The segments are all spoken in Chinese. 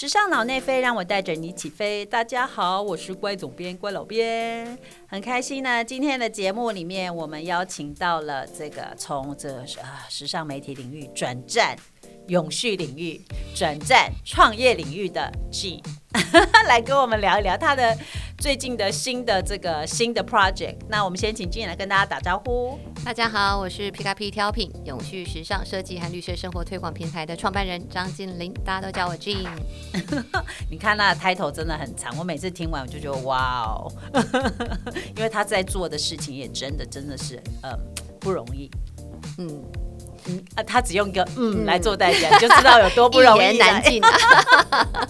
时尚脑内飞，让我带着你起飞。大家好，我是乖总编乖老编，很开心呢。今天的节目里面，我们邀请到了这个从这呃时尚媒体领域转战永续领域、转战创业领域的 G，来跟我们聊一聊他的最近的新的这个新的 project。那我们先请 G 来跟大家打招呼。大家好，我是 P 卡 P 挑品永续时尚设计和绿色生活推广平台的创办人张金玲，大家都叫我 Jean。你看那 title 真的很长，我每次听完我就觉得哇哦，因为他在做的事情也真的真的是嗯不容易。嗯嗯啊，他只用一个嗯来做代言，就知道有多不容易，一言难尽啊。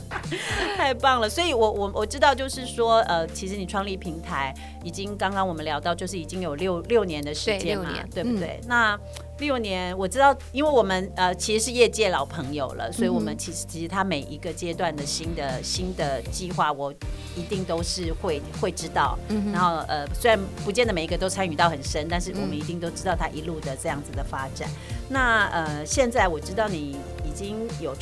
太棒了，所以我我我知道，就是说，呃，其实你创立平台已经刚刚我们聊到，就是已经有六六年的时间嘛，对不对？那六年，我知道，因为我们呃其实是业界老朋友了，所以我们其实其实他每一个阶段的新的新的计划，我一定都是会会知道。然后呃，虽然不见得每一个都参与到很深，但是我们一定都知道他一路的这样子的发展。那呃，现在我知道你已经有。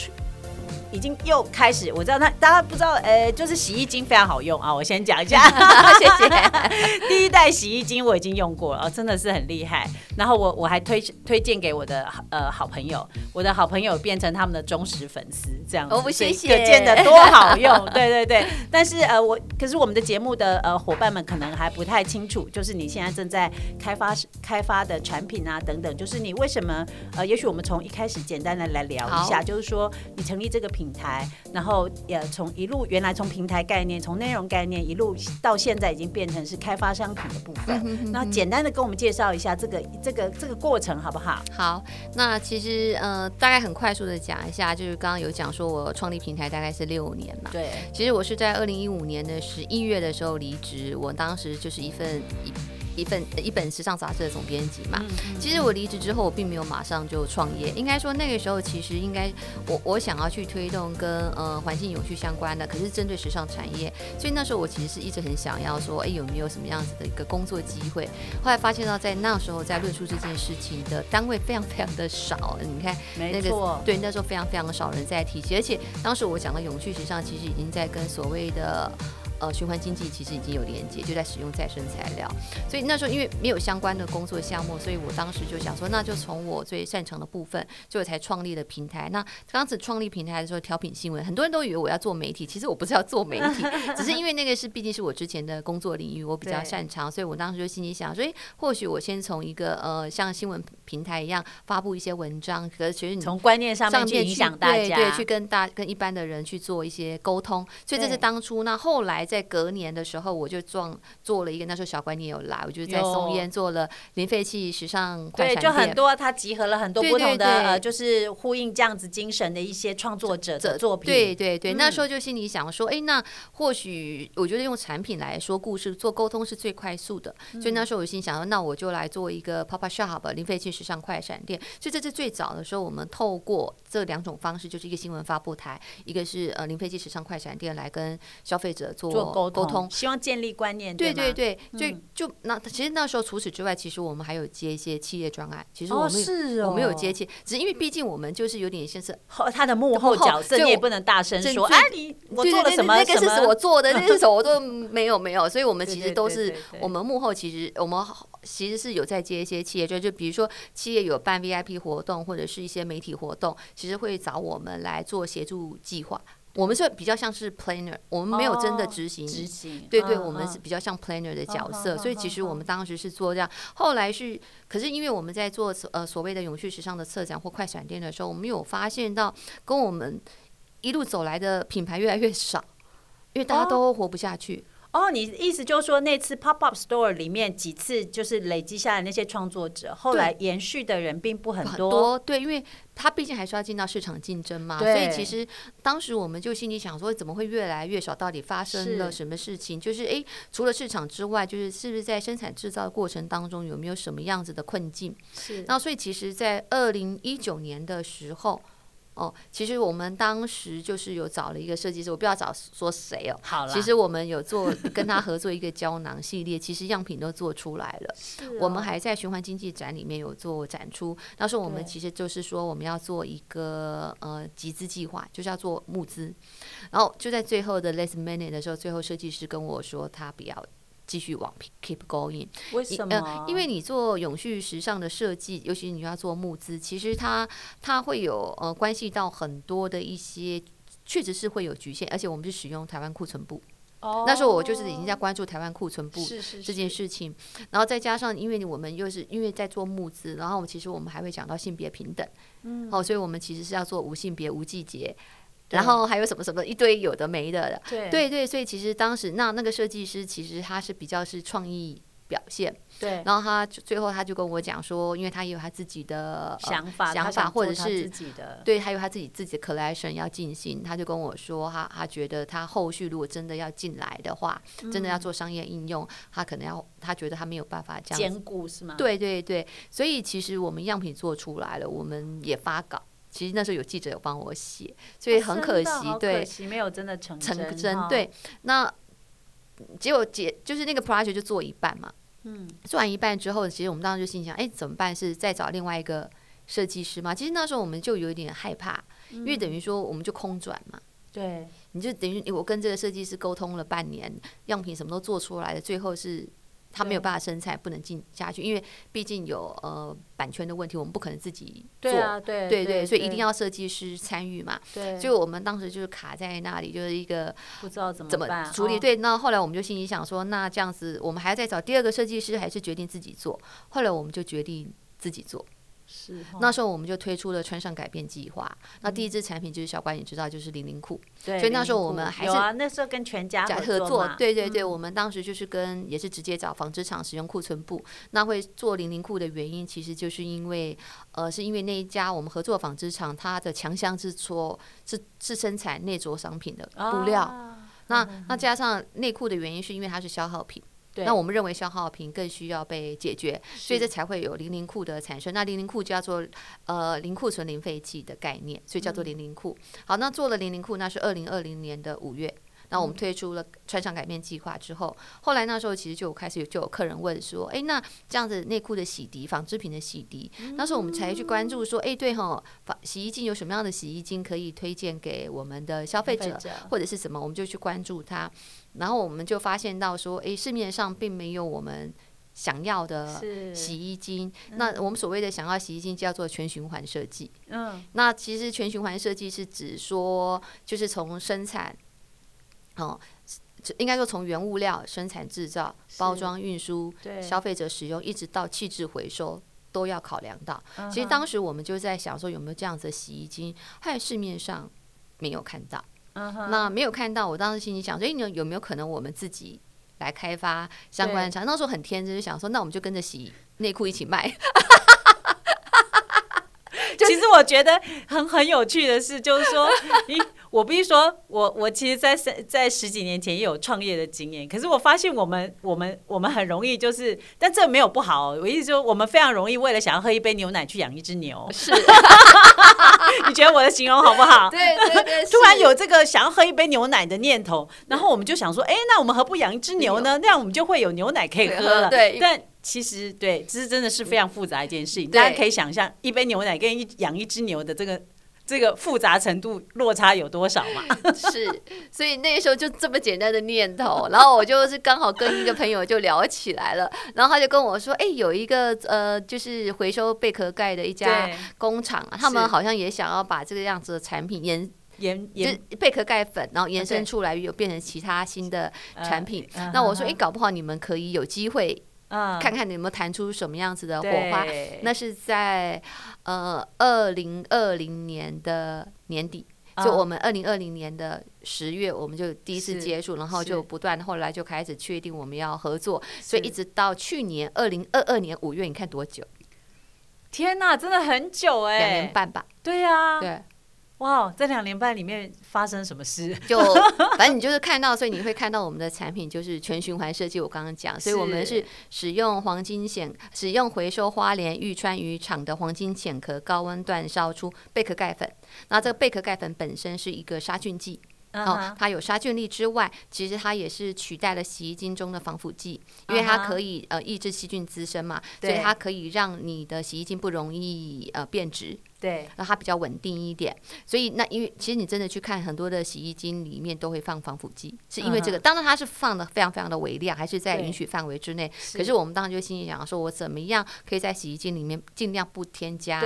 已经又开始，我知道他大家不知道，呃，就是洗衣精非常好用啊。我先讲一下，谢谢。第一代洗衣精我已经用过了，哦真的是很厉害。然后我我还推推荐给我的呃好朋友，我的好朋友变成他们的忠实粉丝，这样子，谢谢，可见的多好用。对对对，但是呃我可是我们的节目的呃伙伴们可能还不太清楚，就是你现在正在开发开发的产品啊等等，就是你为什么呃，也许我们从一开始简单的来聊一下，就是说你成立这个。平台，然后也从一路原来从平台概念，从内容概念一路到现在已经变成是开发商品的部分。那简单的跟我们介绍一下这个这个这个过程好不好？好，那其实呃大概很快速的讲一下，就是刚刚有讲说我创立平台大概是六年嘛。对，其实我是在二零一五年的十一月的时候离职，我当时就是一份一。一份一本时尚杂志的总编辑嘛，其实我离职之后，我并没有马上就创业。应该说那个时候，其实应该我我想要去推动跟呃环境永续相关的，可是针对时尚产业，所以那时候我其实是一直很想要说，哎，有没有什么样子的一个工作机会？后来发现到在那时候在论述这件事情的单位非常非常的少。你看，那个对，那时候非常非常的少人在提起，而且当时我讲的永续时尚，其实已经在跟所谓的。呃，循环经济其实已经有连接，就在使用再生材料。所以那时候因为没有相关的工作项目，所以我当时就想说，那就从我最擅长的部分，所以我才创立了平台。那当时创立平台的时候，调品新闻，很多人都以为我要做媒体，其实我不是要做媒体，只是因为那个是毕竟是我之前的工作领域，我比较擅长，所以我当时就心里想，所以或许我先从一个呃像新闻平台一样发布一些文章，可是其实你从观念上面去影响大家，对，去跟大跟一般的人去做一些沟通。所以这是当初。那后来。在隔年的时候，我就做做了一个，那时候小观念有来，我就在松烟做了零废弃时尚快对，就很多，它集合了很多不同的呃，就是呼应这样子精神的一些创作者的作品。对对对，那时候就心里想说，哎，那或许我觉得用产品来说故事、做沟通是最快速的，所以那时候我心想说，那我就来做一个 Up Shop 零废弃时尚快闪店。所以这是最早的时候，我们透过这两种方式，就是一个新闻发布台，一个是呃零废弃时尚快闪店来跟消费者做。沟沟通，希望建立观念。对对对，就就那其实那时候除此之外，其实我们还有接一些企业专案。其实我们是我们有接些，只是因为毕竟我们就是有点像是他的幕后角色，你也不能大声说。啊，你我做了什么？那个是我做的，那个什么我都没有没有。所以我们其实都是我们幕后，其实我们其实是有在接一些企业，就就比如说企业有办 VIP 活动或者是一些媒体活动，其实会找我们来做协助计划。我们是比较像是 planner，我们没有真的执行。执行，对对，我们是比较像 planner 的角色，所以其实我们当时是做这样。后来是，可是因为我们在做呃所谓的永续时尚的策展或快闪店的时候，我们有发现到跟我们一路走来的品牌越来越少，因为大家都活不下去。哦，你意思就是说，那次 pop up store 里面几次就是累积下来那些创作者，后来延续的人并不很多。对，因为他毕竟还是要进到市场竞争嘛，所以其实当时我们就心里想说，怎么会越来越少？到底发生了什么事情？就是诶，除了市场之外，就是是不是在生产制造的过程当中有没有什么样子的困境？是。那所以其实，在二零一九年的时候。哦，其实我们当时就是有找了一个设计师，我不要找说谁哦。好其实我们有做跟他合作一个胶囊系列，其实样品都做出来了。我们还在循环经济展里面有做展出。那时候我们其实就是说我们要做一个呃集资计划，就是要做募资。然后就在最后的 last minute 的时候，最后设计师跟我说他不要。继续往 keep going，为什么？因为你做永续时尚的设计，尤其你要做募资，其实它它会有呃关系到很多的一些，确实是会有局限。而且我们是使用台湾库存部，哦，那时候我就是已经在关注台湾库存部这件事情。然后再加上，因为我们又是因为在做募资，然后其实我们还会讲到性别平等，嗯，哦，所以我们其实是要做无性别无季节。然后还有什么什么一堆有的没的，对对对，所以其实当时那那个设计师其实他是比较是创意表现，对。然后他最后他就跟我讲说，因为他也有他自己的想法，想法或者是自己的对，还有他自己自己的 collection 要进行，他就跟我说，他他觉得他后续如果真的要进来的话，真的要做商业应用，他可能要他觉得他没有办法这样兼顾是吗？对对对，所以其实我们样品做出来了，我们也发稿。其实那时候有记者有帮我写，所以很可惜，对，可惜没有真的成成真。对，那结果结就是那个 project 就做一半嘛，嗯，做完一半之后，其实我们当时就心想，哎，怎么办？是再找另外一个设计师吗？其实那时候我们就有点害怕，因为等于说我们就空转嘛，对，你就等于我跟这个设计师沟通了半年，样品什么都做出来了，最后是。他没有办法生产，不能进下去，因为毕竟有呃版权的问题，我们不可能自己做，对对对，所以一定要设计师参与嘛。对，所以我们当时就是卡在那里，就是一个不知道怎么怎么处理。对，那后来我们就心里想说，那这样子我们还要再找第二个设计师，还是决定自己做？后来我们就决定自己做。是，那时候我们就推出了穿上改变计划。那第一支产品就是小关，你知道，就是零零裤。对，所以那时候我们还是啊，那时候跟全家合作。对对对，我们当时就是跟也是直接找纺织厂使用库存布。那会做零零裤的原因，其实就是因为呃，是因为那一家我们合作纺织厂，它的强项是说，是是生产内着商品的布料。那那加上内裤的原因，是因为它是消耗品。那我们认为消耗品更需要被解决，所以这才会有零零库的产生。那零零库叫做呃零库存零废弃的概念，所以叫做零零库。好，那做了零零库，那是二零二零年的五月。那我们推出了穿上改变计划之后，后来那时候其实就开始就有客人问说，哎，那这样子内裤的洗涤、纺织品的洗涤，那时候我们才去关注说，哎，对哈，洗衣精有什么样的洗衣精可以推荐给我们的消费者，或者是什么，我们就去关注它，然后我们就发现到说，哎，市面上并没有我们想要的洗衣精。那我们所谓的想要洗衣精叫做全循环设计。嗯，那其实全循环设计是指说，就是从生产。哦，应该说从原物料生产、制造、包装、运输、消费者使用，一直到弃置回收，都要考量到。其实当时我们就在想说，有没有这样子的洗衣精？在市面上没有看到。那没有看到，我当时心里想说，哎，你有没有可能我们自己来开发相关的厂？那时候很天真，就想说，那我们就跟着洗内裤一起卖。其实我觉得很很有趣的是，就是说，咦。我必须说，我我其实，在在十几年前也有创业的经验。可是我发现，我们我们我们很容易就是，但这没有不好。我意思说，我们非常容易为了想要喝一杯牛奶去养一只牛。是，你觉得我的形容好不好？对对对。突然有这个想要喝一杯牛奶的念头，然后我们就想说，哎，那我们何不养一只牛呢？那样我们就会有牛奶可以喝了。对。但其实，对，这是真的是非常复杂一件事情。大家可以想象，一杯牛奶跟一养一只牛的这个。这个复杂程度落差有多少嘛？是，所以那时候就这么简单的念头，然后我就是刚好跟一个朋友就聊起来了，然后他就跟我说：“哎，有一个呃，就是回收贝壳盖的一家工厂啊，他们好像也想要把这个样子的产品延延延贝壳盖粉，然后延伸出来，有变成其他新的产品。那我说：哎，搞不好你们可以有机会。”看看你有没有弹出什么样子的火花？那是在呃二零二零年的年底，就我们二零二零年的十月，我们就第一次接触，然后就不断后来就开始确定我们要合作，所以一直到去年二零二二年五月，你看多久？天哪，真的很久哎，两年半吧？对呀，对。哇，这两年半里面发生什么事？就 反正你就是看到，所以你会看到我们的产品就是全循环设计。我刚刚讲，所以我们是使用黄金蚬，使用回收花莲玉川渔场的黄金浅壳，高温煅烧出贝壳钙粉。那这个贝壳钙粉本身是一个杀菌剂。哦，它有杀菌力之外，其实它也是取代了洗衣精中的防腐剂，因为它可以呃抑制细菌滋生嘛，所以它可以让你的洗衣精不容易呃变质，对，那它比较稳定一点。所以那因为其实你真的去看很多的洗衣精里面都会放防腐剂，是因为这个。当然它是放的非常非常的微量，还是在允许范围之内。可是我们当时就心里想说，我怎么样可以在洗衣精里面尽量不添加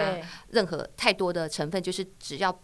任何太多的成分，就是只要。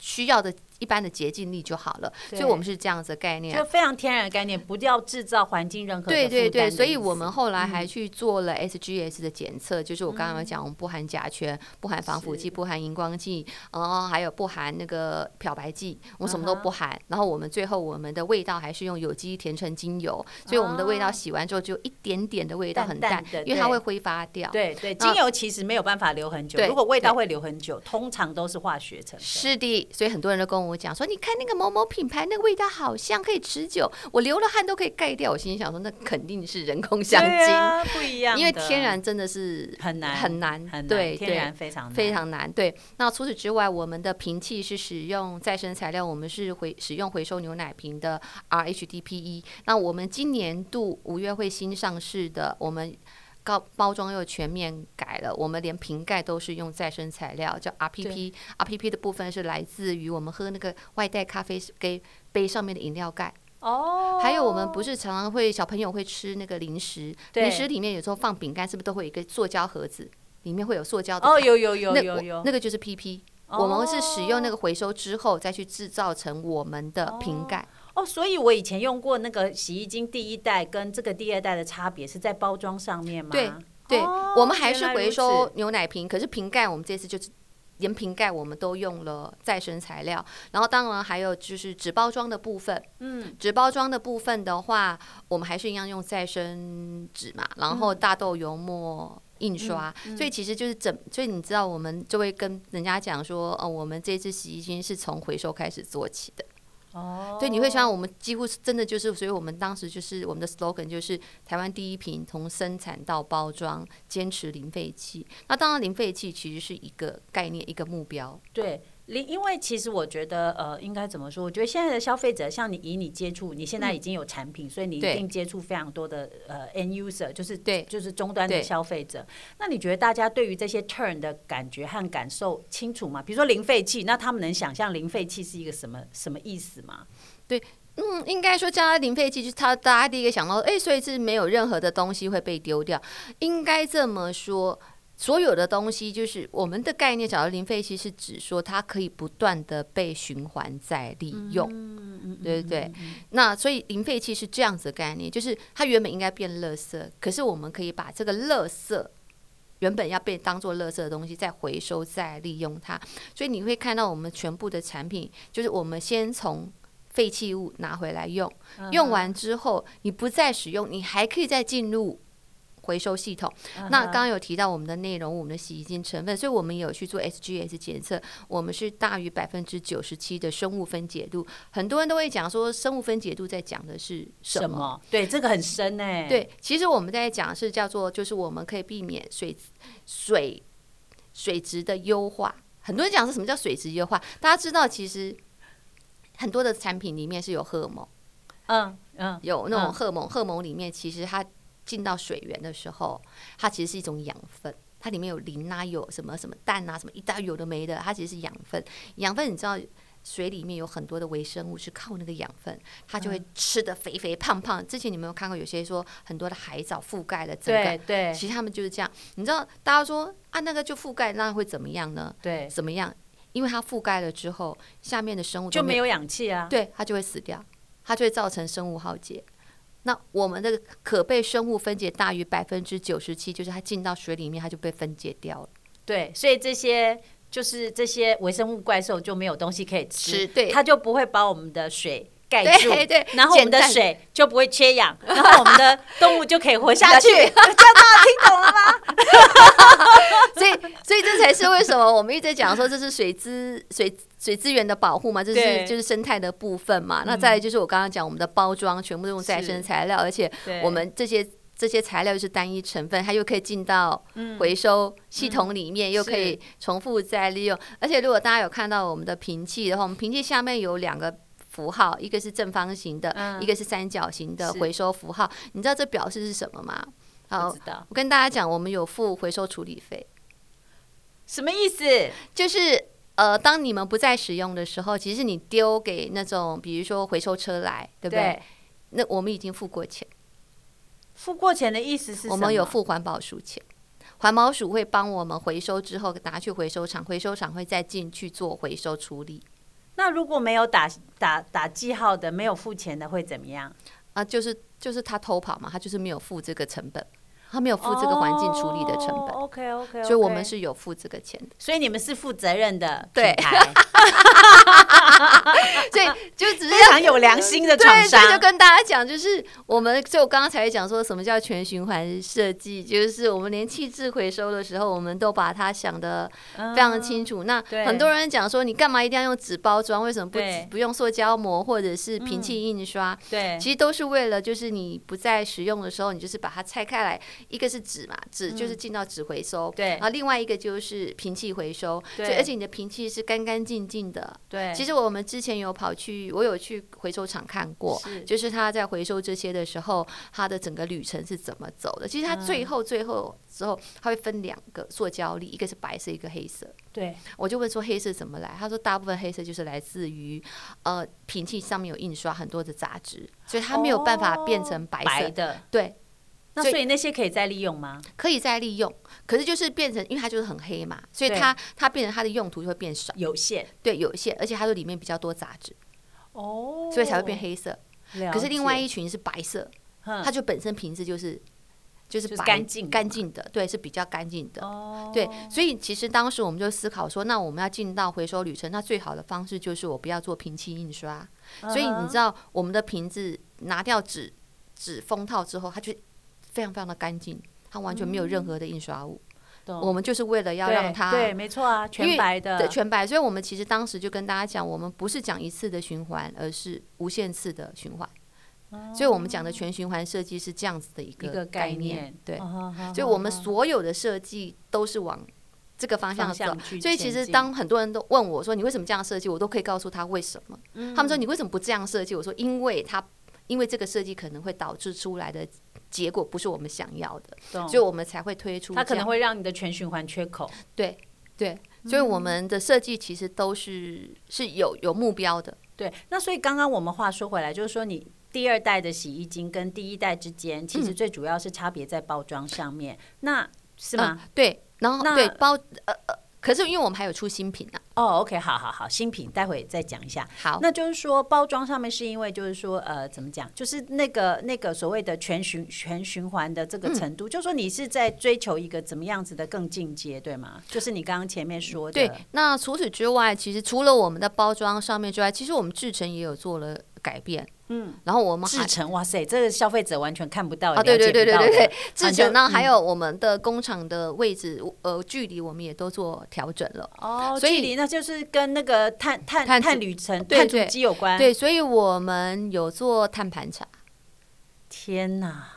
需要的一般的洁净力就好了，所以我们是这样子的概念，就非常天然的概念，不要制造环境任何对对对，所以我们后来还去做了 SGS 的检测，就是我刚刚讲，我们不含甲醛，不含防腐剂，不含荧光剂，哦，还有不含那个漂白剂，我什么都不含。然后我们最后我们的味道还是用有机甜橙精油，所以我们的味道洗完之后就一点点的味道很淡，因为它会挥发掉。对对，精油其实没有办法留很久，如果味道会留很久，通常都是化学成分。是的。所以很多人都跟我讲说，你看那个某某品牌，那个味道好像，可以持久，我流了汗都可以盖掉。我心里想说，那肯定是人工香精，不一样，因为天然真的是很难很难，对，天然非常非常难。对，那除此之外，我们的瓶器是使用再生材料，我们是回使用回收牛奶瓶的 RHDPE。那我们今年度五月会新上市的，我们。包包装又全面改了，我们连瓶盖都是用再生材料，叫 RPP，RPP 的部分是来自于我们喝那个外带咖啡给杯上面的饮料盖。哦。还有我们不是常常会小朋友会吃那个零食，零食里面有时候放饼干，是不是都会有一个塑胶盒子，里面会有塑胶的？哦，有有有有有，那个就是 PP，我们是使用那个回收之后再去制造成我们的瓶盖。哦，所以我以前用过那个洗衣精第一代跟这个第二代的差别是在包装上面吗？对，对，我们还是回收牛奶瓶，可是瓶盖我们这次就是连瓶盖我们都用了再生材料，然后当然还有就是纸包装的部分，嗯，纸包装的部分的话，我们还是一样用再生纸嘛，然后大豆油墨印刷，所以其实就是整，所以你知道我们就会跟人家讲说，哦，我们这次洗衣精是从回收开始做起的。哦，对，你会想，我们几乎是真的就是，所以我们当时就是我们的 slogan 就是台湾第一瓶，从生产到包装，坚持零废弃。那当然，零废弃其实是一个概念，一个目标。对。因因为其实我觉得呃应该怎么说？我觉得现在的消费者像你以你接触，你现在已经有产品，所以你一定接触非常多的呃 end user，就是对，就是终端的消费者。那你觉得大家对于这些 turn 的感觉和感受清楚吗？比如说零废弃，那他们能想象零废弃是一个什么什么意思吗？对，嗯，应该说加零废弃，就是他大家第一个想到，哎，所以是没有任何的东西会被丢掉，应该这么说。所有的东西就是我们的概念，讲到零废弃是指说它可以不断的被循环再利用，对对对。那所以零废弃是这样子的概念，就是它原本应该变垃圾，可是我们可以把这个垃圾原本要被当做垃圾的东西再回收再利用它。所以你会看到我们全部的产品，就是我们先从废弃物拿回来用，用完之后你不再使用，你还可以再进入。回收系统，那刚刚有提到我们的内容，我们的洗衣精成分，所以我们有去做 SGS 检测，我们是大于百分之九十七的生物分解度。很多人都会讲说，生物分解度在讲的是什么？对，这个很深呢。对，其实我们在讲是叫做，就是我们可以避免水水水质的优化。很多人讲是什么叫水质优化？大家知道，其实很多的产品里面是有荷尔蒙，嗯嗯，有那种荷尔蒙，荷尔蒙里面其实它。进到水源的时候，它其实是一种养分，它里面有磷啊，有什么什么氮啊，什么一大有的没的，它其实是养分。养分你知道，水里面有很多的微生物是靠那个养分，它就会吃的肥肥胖胖。之前你没有看过有些说很多的海藻覆盖了整个，对对，其实他们就是这样。你知道大家说啊，那个就覆盖，那会怎么样呢？对，怎么样？因为它覆盖了之后，下面的生物就没有氧气啊，对，它就会死掉，它就会造成生物浩劫。那我们的可被生物分解大于百分之九十七，就是它进到水里面，它就被分解掉了。对，所以这些就是这些微生物怪兽就没有东西可以吃，对，它就不会把我们的水盖住，对，然后我们的水就不会缺氧，然后我们的动物就可以活下去。这样大家听懂了吗？所以，所以这才是为什么我们一直讲说这是水资水水资源的保护嘛，这是就是生态的部分嘛。那再来就是我刚刚讲我们的包装全部都用再生材料，而且我们这些这些材料又是单一成分，它又可以进到回收系统里面，又可以重复再利用。而且如果大家有看到我们的瓶器的话，我们瓶器下面有两个符号，一个是正方形的，一个是三角形的回收符号。你知道这表示是什么吗？好，我跟大家讲，我们有付回收处理费，什么意思？就是呃，当你们不再使用的时候，其实你丢给那种，比如说回收车来，对不对？那我们已经付过钱，付过钱的意思是，我们有付环保署钱，环保署会帮我们回收之后拿去回收厂，回收厂会再进去做回收处理。那如果没有打打打记号的，没有付钱的会怎么样？啊，就是就是他偷跑嘛，他就是没有付这个成本。他没有付这个环境处理的成本，OK OK，所以我们是有付这个钱的，所以你们是负责任的对，所以就只是非常有良心的厂商，就跟大家讲，就是我们就我刚刚才讲说什么叫全循环设计，就是我们连气质回收的时候，我们都把它想的非常清楚。那很多人讲说，你干嘛一定要用纸包装？为什么不不用塑胶膜或者是平气印刷？对，其实都是为了，就是你不再使用的时候，你就是把它拆开来。一个是纸嘛，纸就是进到纸回收，对，然后另外一个就是瓶器回收，对，而且你的瓶器是干干净净的，对。其实我们之前有跑去，我有去回收厂看过，就是他在回收这些的时候，他的整个旅程是怎么走的。其实他最后最后之后，他会分两个塑胶粒，一个是白色，一个黑色。对，我就问说黑色怎么来，他说大部分黑色就是来自于呃瓶器上面有印刷很多的杂质，所以它没有办法变成白色的，对。那所以那些可以再利用吗？可以再利用，可是就是变成，因为它就是很黑嘛，所以它它变成它的用途就会变少，有限，对，有限，而且它说里面比较多杂质，哦，所以才会变黑色。可是另外一群是白色，它就本身瓶子就是就是干净干净的，对，是比较干净的。对，所以其实当时我们就思考说，那我们要进到回收旅程，那最好的方式就是我不要做瓶器印刷。所以你知道，我们的瓶子拿掉纸纸封套之后，它就。非常非常的干净，它完全没有任何的印刷物。我们就是为了要让它对，没错啊，全白的，对全白。所以，我们其实当时就跟大家讲，我们不是讲一次的循环，而是无限次的循环。所以我们讲的全循环设计是这样子的一个概念。对，所以我们所有的设计都是往这个方向走。所以，其实当很多人都问我说：“你为什么这样设计？”我都可以告诉他为什么。他们说：“你为什么不这样设计？”我说：“因为它，因为这个设计可能会导致出来的。”结果不是我们想要的，所以我们才会推出。它可能会让你的全循环缺口。对对，所以我们的设计其实都是是有有目标的。对，那所以刚刚我们话说回来，就是说你第二代的洗衣精跟第一代之间，其实最主要是差别在包装上面，那是吗？对，然后对包呃呃。可是因为我们还有出新品呢。哦，OK，好好好，新品待会再讲一下。好，那就是说包装上面是因为就是说呃怎么讲，就是那个那个所谓的全循全循环的这个程度，就是说你是在追求一个怎么样子的更进阶，对吗？就是你刚刚前面说的。对，那除此之外，其实除了我们的包装上面之外，其实我们制成也有做了改变。嗯，然后我们制成，哇塞，这个消费者完全看不到啊！对对对对对对，制成呢，还有我们的工厂的位置，呃，距离我们也都做调整了。哦，距离那就是跟那个碳碳碳旅程、碳足迹有关。对，所以我们有做碳盘查。天哪！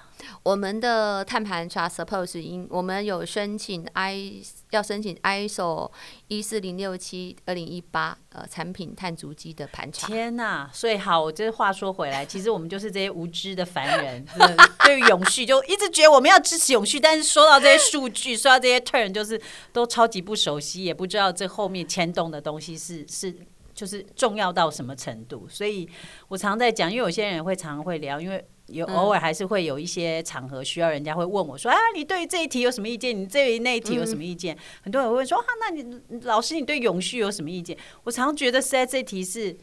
我们的碳盘查，suppose 因我们有申请 I 要申请 ISO 一四零六七二零一八呃产品碳足迹的盘查。天呐！所以好，我这话说回来，其实我们就是这些无知的凡人，对于永续就一直觉得我们要支持永续，但是说到这些数据，说到这些 turn，就是都超级不熟悉，也不知道这后面牵动的东西是是就是重要到什么程度。所以我常在讲，因为有些人会常常会聊，因为。有偶尔还是会有一些场合需要人家会问我说啊，你对这一题有什么意见？你对那一题有什么意见？很多人会说啊，那你老师你对永续有什么意见？我常觉得这题是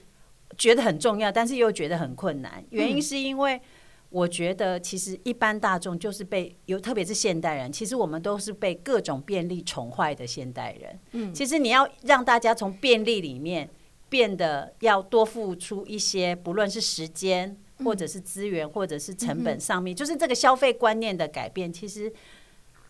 觉得很重要，但是又觉得很困难。原因是因为我觉得其实一般大众就是被有，特别是现代人，其实我们都是被各种便利宠坏的现代人。嗯，其实你要让大家从便利里面变得要多付出一些，不论是时间。或者是资源，或者是成本上面，就是这个消费观念的改变，其实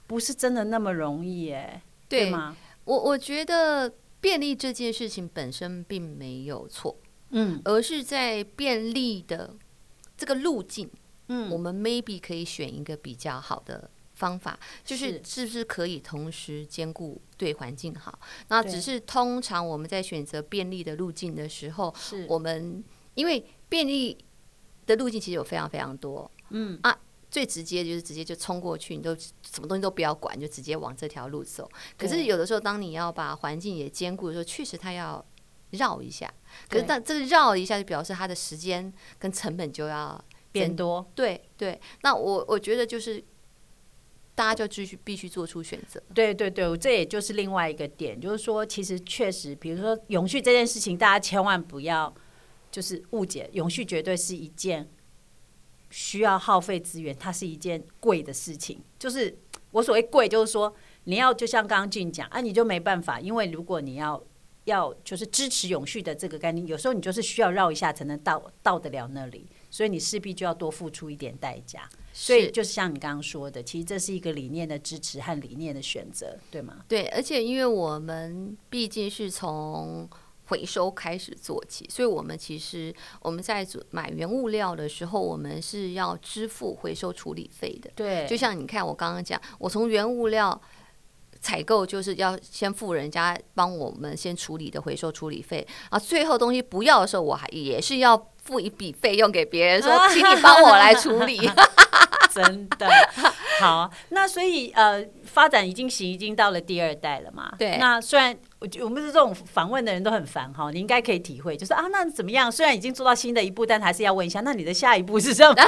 不是真的那么容易哎，对吗？我我觉得便利这件事情本身并没有错，嗯，而是在便利的这个路径，嗯，我们 maybe 可以选一个比较好的方法，就是。是不是可以同时兼顾对环境好？那只是通常我们在选择便利的路径的时候，是。我们因为便利的路径其实有非常非常多，嗯啊。最直接就是直接就冲过去，你都什么东西都不要管，就直接往这条路走。可是有的时候，当你要把环境也兼顾的时候，确实它要绕一下。可是但这个绕一下，就表示它的时间跟成本就要变多。对对，那我我觉得就是大家就继续必须做出选择。对对对，这也就是另外一个点，就是说，其实确实，比如说永续这件事情，大家千万不要就是误解，永续绝对是一件。需要耗费资源，它是一件贵的事情。就是我所谓贵，就是说你要就像刚刚俊讲啊，你就没办法，因为如果你要要就是支持永续的这个概念，有时候你就是需要绕一下才能到到得了那里，所以你势必就要多付出一点代价。所以就是像你刚刚说的，其实这是一个理念的支持和理念的选择，对吗？对，而且因为我们毕竟是从。回收开始做起，所以我们其实我们在买原物料的时候，我们是要支付回收处理费的。对，就像你看，我刚刚讲，我从原物料采购就是要先付人家帮我们先处理的回收处理费啊，最后东西不要的时候，我还也是要付一笔费用给别人，说请你帮我来处理。真的好，那所以呃，发展已经行，已经到了第二代了嘛。对，那虽然我我们是这种访问的人都很烦哈，你应该可以体会，就是啊，那怎么样？虽然已经做到新的一步，但还是要问一下，那你的下一步是什么？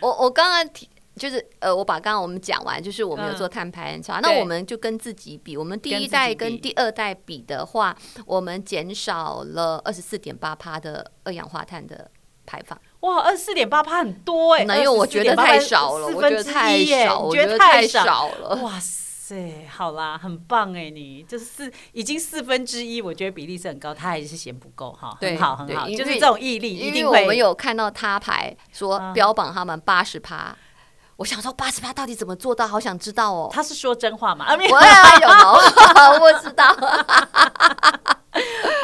我我刚刚提就是呃，我把刚刚我们讲完，就是我们有做碳排查，那我们就跟自己比，我们第一代跟第二代比的话，我们减少了二十四点八帕的二氧化碳的排放。哇，二十四点八趴很多哎，因为我觉得太少了，我觉得太少，我觉得太少？了。哇塞，好啦，很棒哎，你就是四已经四分之一，我觉得比例是很高，他还是嫌不够哈，很好很好，就是这种毅力，一定我们有看到他牌说标榜他们八十趴，我想说八十趴到底怎么做到？好想知道哦。他是说真话吗？我也有，我知道。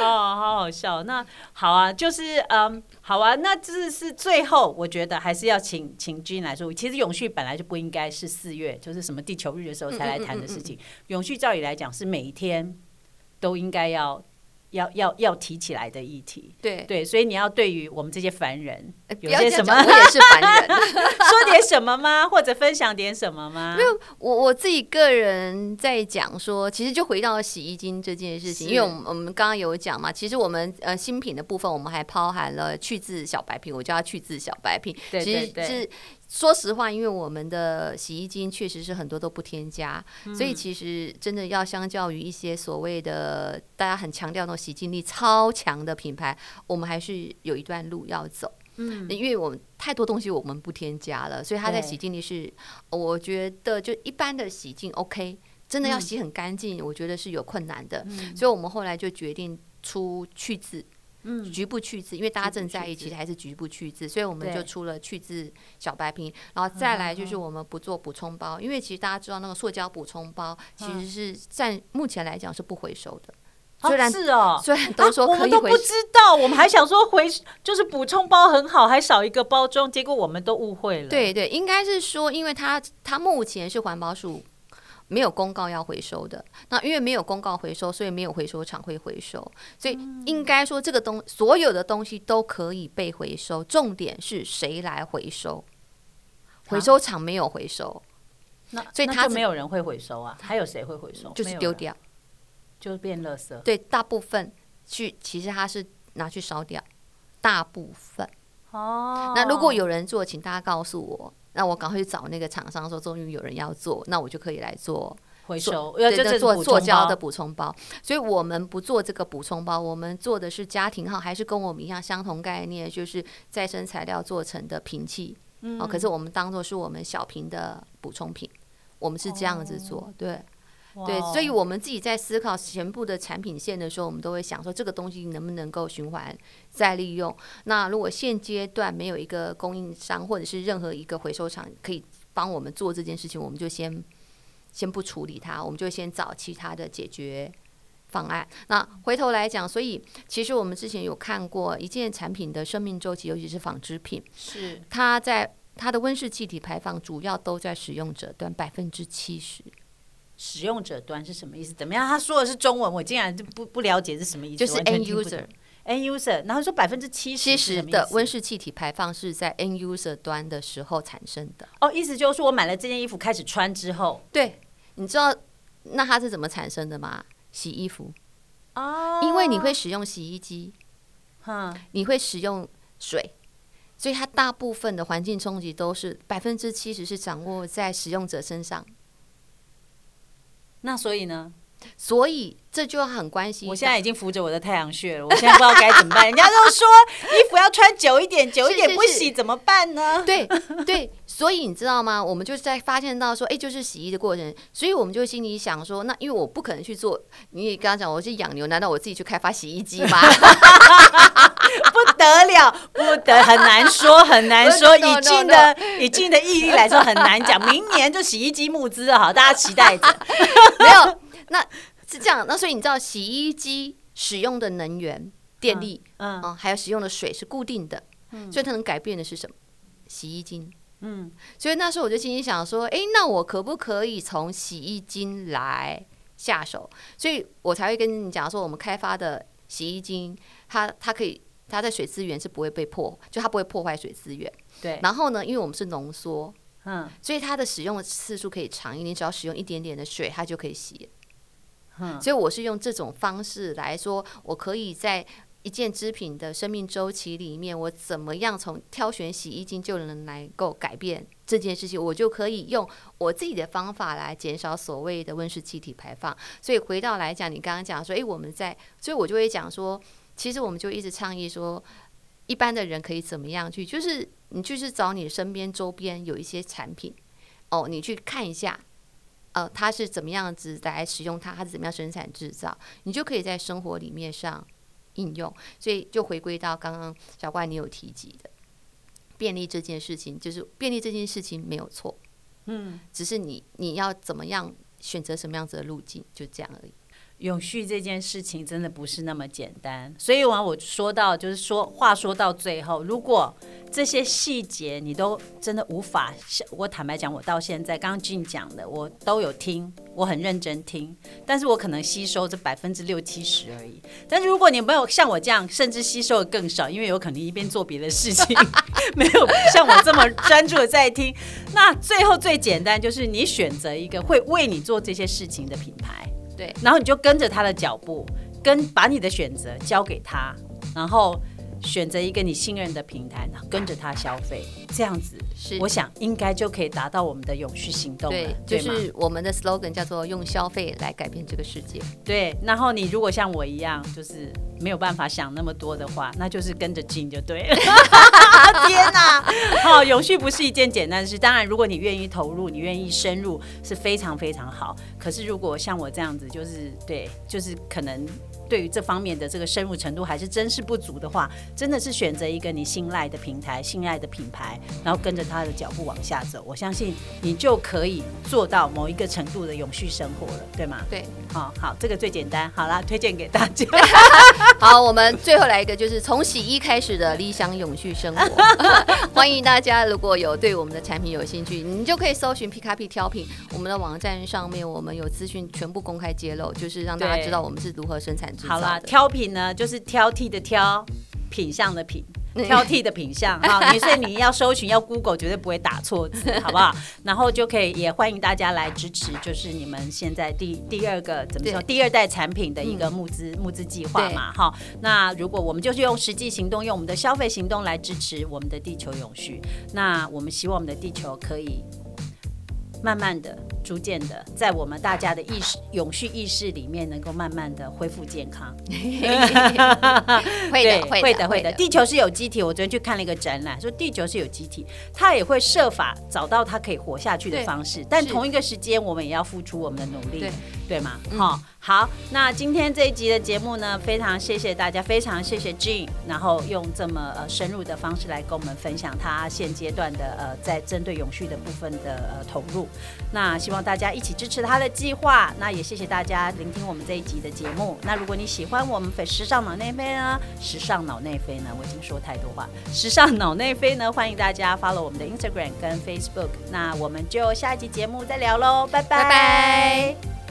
哦，好好笑。那好啊，就是嗯，好啊。那这是最后，我觉得还是要请请君来说。其实永续本来就不应该是四月，就是什么地球日的时候才来谈的事情。永续照理来讲，是每一天都应该要。要要要提起来的议题，对对，所以你要对于我们这些凡人有些什么？我也是凡人，说点什么吗？或者分享点什么吗？因为我我自己个人在讲说，其实就回到洗衣精这件事情，因为我们我们刚刚有讲嘛，其实我们呃新品的部分，我们还包含了去渍小白瓶，我叫它去渍小白瓶，其实是。说实话，因为我们的洗衣精确实是很多都不添加，所以其实真的要相较于一些所谓的大家很强调那种洗净力超强的品牌，我们还是有一段路要走。嗯，因为我们太多东西我们不添加了，所以它在洗净力是，我觉得就一般的洗净 OK，真的要洗很干净，我觉得是有困难的。所以我们后来就决定出去渍。局部去渍，因为大家正在意，其实还是局部去渍，所以我们就出了去渍小白瓶，然后再来就是我们不做补充包，因为其实大家知道那个塑胶补充包其实是在目前来讲是不回收的，虽然是哦，虽然都说可以回收，我们都不知道，我们还想说回就是补充包很好，还少一个包装，结果我们都误会了。对对，应该是说，因为它它目前是环保署。没有公告要回收的，那因为没有公告回收，所以没有回收厂会回收，所以应该说这个东所有的东西都可以被回收，重点是谁来回收？回收厂没有回收，那所以他就没有人会回收啊？还有谁会回收？就是丢掉，就是变垃圾。对，大部分去其实他是拿去烧掉，大部分。哦，那如果有人做，请大家告诉我。那我赶快去找那个厂商，说终于有人要做，那我就可以来做回收，对，做做胶的补充包。所以我们不做这个补充包，我们做的是家庭号，还是跟我们一样相同概念，就是再生材料做成的瓶器。哦，可是我们当做是我们小瓶的补充品，我们是这样子做，对。对，所以我们自己在思考全部的产品线的时候，我们都会想说这个东西能不能够循环再利用。那如果现阶段没有一个供应商或者是任何一个回收厂可以帮我们做这件事情，我们就先先不处理它，我们就先找其他的解决方案。那回头来讲，所以其实我们之前有看过一件产品的生命周期，尤其是纺织品，是它在它的温室气体排放主要都在使用者端百分之七十。使用者端是什么意思？怎么样？他说的是中文，我竟然就不不了解是什么意思。就是 end user，end user，然后说百分之七十的温室气体排放是在 end user 端的时候产生的。哦，意思就是说我买了这件衣服开始穿之后，对，你知道那它是怎么产生的吗？洗衣服哦，因为你会使用洗衣机，哈，你会使用水，所以它大部分的环境冲击都是百分之七十是掌握在使用者身上。那所以呢？所以这就很关心。我现在已经扶着我的太阳穴了，我现在不知道该怎么办。人家都说衣服要穿久一点，久一点不洗怎么办呢？对对，所以你知道吗？我们就是在发现到说，哎，就是洗衣的过程，所以我们就心里想说，那因为我不可能去做。你也刚刚讲，我是养牛，难道我自己去开发洗衣机吗？不得了，不得很难说，很难说。以进的以进的毅力来说，很难讲。明年就洗衣机募资好，大家期待着。没有，那是这样。那所以你知道，洗衣机使用的能源、电力，嗯，还有使用的水是固定的，嗯，所以它能改变的是什么？洗衣精，嗯。所以那时候我就心里想说，哎，那我可不可以从洗衣精来下手？所以我才会跟你讲说，我们开发的洗衣精，它它可以。它在水资源是不会被破，就它不会破坏水资源。对。然后呢，因为我们是浓缩，嗯，所以它的使用的次数可以长一点，只要使用一点点的水，它就可以洗。嗯。所以我是用这种方式来说，我可以在一件织品的生命周期里面，我怎么样从挑选洗衣精就能来够改变这件事情，我就可以用我自己的方法来减少所谓的温室气体排放。所以回到来讲，你刚刚讲说，诶，我们在，所以我就会讲说。其实我们就一直倡议说，一般的人可以怎么样去？就是你就是找你身边周边有一些产品，哦，你去看一下，呃，它是怎么样子来使用它，它是怎么样生产制造，你就可以在生活里面上应用。所以就回归到刚刚小怪你有提及的便利这件事情，就是便利这件事情没有错，嗯，只是你你要怎么样选择什么样子的路径，就这样而已。永续这件事情真的不是那么简单，所以完我说到就是说话说到最后，如果这些细节你都真的无法，我坦白讲，我到现在刚刚俊讲的我都有听，我很认真听，但是我可能吸收这百分之六七十而已。但是如果你没有像我这样，甚至吸收的更少，因为有可能一边做别的事情，没有像我这么专注的在听，那最后最简单就是你选择一个会为你做这些事情的品牌。对，然后你就跟着他的脚步，跟把你的选择交给他，然后选择一个你信任的平台，然后跟着他消费，这样子是我想应该就可以达到我们的永续行动了。对，就是我们的 slogan 叫做用消费来改变这个世界。对，然后你如果像我一样，就是没有办法想那么多的话，那就是跟着进就对了。天哪，好，永续不是一件简单的事。当然，如果你愿意投入，你愿意深入，是非常非常好。可是，如果像我这样子，就是对，就是可能。对于这方面的这个深入程度还是真是不足的话，真的是选择一个你信赖的平台、信赖的品牌，然后跟着他的脚步往下走，我相信你就可以做到某一个程度的永续生活了，对吗？对，好好，这个最简单，好啦，推荐给大家。好，我们最后来一个，就是从洗衣开始的理想永续生活。欢迎大家，如果有对我们的产品有兴趣，你就可以搜寻皮卡皮挑品，我们的网站上面我们有资讯全部公开揭露，就是让大家知道我们是如何生产。好啦，挑品呢，就是挑剔的挑，品相的品，挑剔的品相 哈。你所以你要搜寻要 Google 绝对不会打错字，好不好？然后就可以也欢迎大家来支持，就是你们现在第第二个怎么说第二代产品的一个募资募资计划嘛哈。那如果我们就是用实际行动，用我们的消费行动来支持我们的地球永续，那我们希望我们的地球可以。慢慢的、逐渐的，在我们大家的意识、永续意识里面，能够慢慢的恢复健康。会的，会的，会的。地球是有机体，我昨天去看了一个展览，说地球是有机体，它也会设法找到它可以活下去的方式。但同一个时间，我们也要付出我们的努力。对吗？好，好，那今天这一集的节目呢，非常谢谢大家，非常谢谢 Jean，然后用这么呃深入的方式来跟我们分享他现阶段的呃在针对永续的部分的呃投入。那希望大家一起支持他的计划。那也谢谢大家聆听我们这一集的节目。那如果你喜欢我们非时尚脑内飞呢，时尚脑内飞呢，我已经说太多话，时尚脑内飞呢，欢迎大家 follow 我们的 Instagram 跟 Facebook。那我们就下一集节目再聊喽，拜拜。